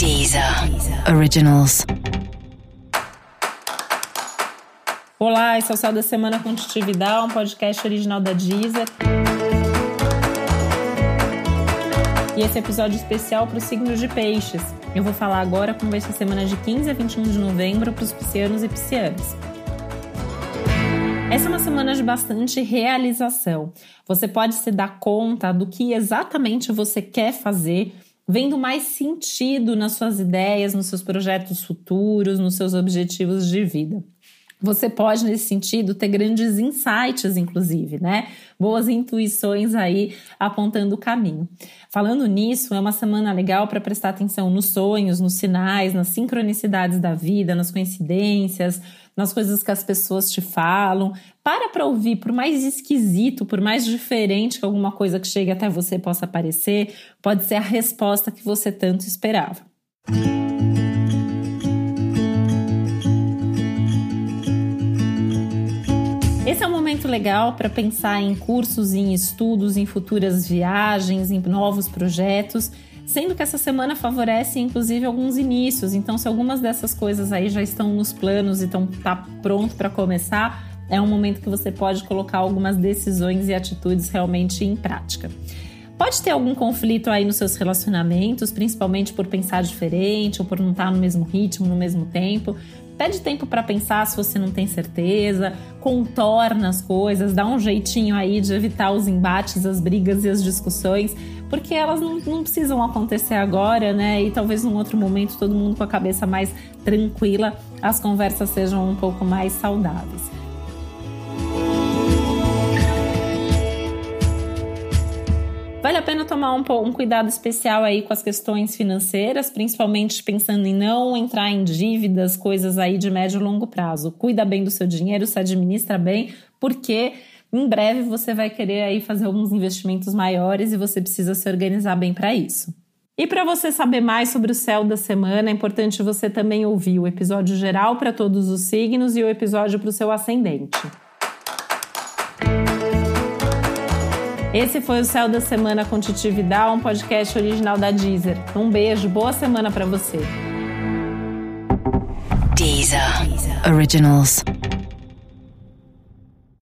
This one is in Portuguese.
Deezer Originals. Olá, esse é o Céu da Semana com Titi Vidal, um podcast original da Deezer. E esse é episódio especial para os signos de peixes. Eu vou falar agora como vai ser a semana de 15 a 21 de novembro para os piscianos e piscianas. Essa é uma semana de bastante realização. Você pode se dar conta do que exatamente você quer fazer, vendo mais sentido nas suas ideias, nos seus projetos futuros, nos seus objetivos de vida. Você pode, nesse sentido, ter grandes insights, inclusive, né? Boas intuições aí apontando o caminho. Falando nisso, é uma semana legal para prestar atenção nos sonhos, nos sinais, nas sincronicidades da vida, nas coincidências, nas coisas que as pessoas te falam. Para para ouvir, por mais esquisito, por mais diferente que alguma coisa que chegue até você possa parecer, pode ser a resposta que você tanto esperava. Esse é um momento legal para pensar em cursos, em estudos, em futuras viagens, em novos projetos, sendo que essa semana favorece inclusive alguns inícios. Então, se algumas dessas coisas aí já estão nos planos e estão tá pronto para começar, é um momento que você pode colocar algumas decisões e atitudes realmente em prática. Pode ter algum conflito aí nos seus relacionamentos, principalmente por pensar diferente ou por não estar no mesmo ritmo, no mesmo tempo. Pede tempo para pensar se você não tem certeza, contorna as coisas, dá um jeitinho aí de evitar os embates, as brigas e as discussões, porque elas não, não precisam acontecer agora, né? E talvez num outro momento, todo mundo com a cabeça mais tranquila, as conversas sejam um pouco mais saudáveis. A pena tomar um, um, cuidado especial aí com as questões financeiras, principalmente pensando em não entrar em dívidas, coisas aí de médio e longo prazo. Cuida bem do seu dinheiro, se administra bem, porque em breve você vai querer aí fazer alguns investimentos maiores e você precisa se organizar bem para isso. E para você saber mais sobre o céu da semana, é importante você também ouvir o episódio geral para todos os signos e o episódio para o seu ascendente. Esse foi o Céu da Semana com Titi Vidal, um podcast original da Deezer. Um beijo, boa semana para você. Deezer. Originals.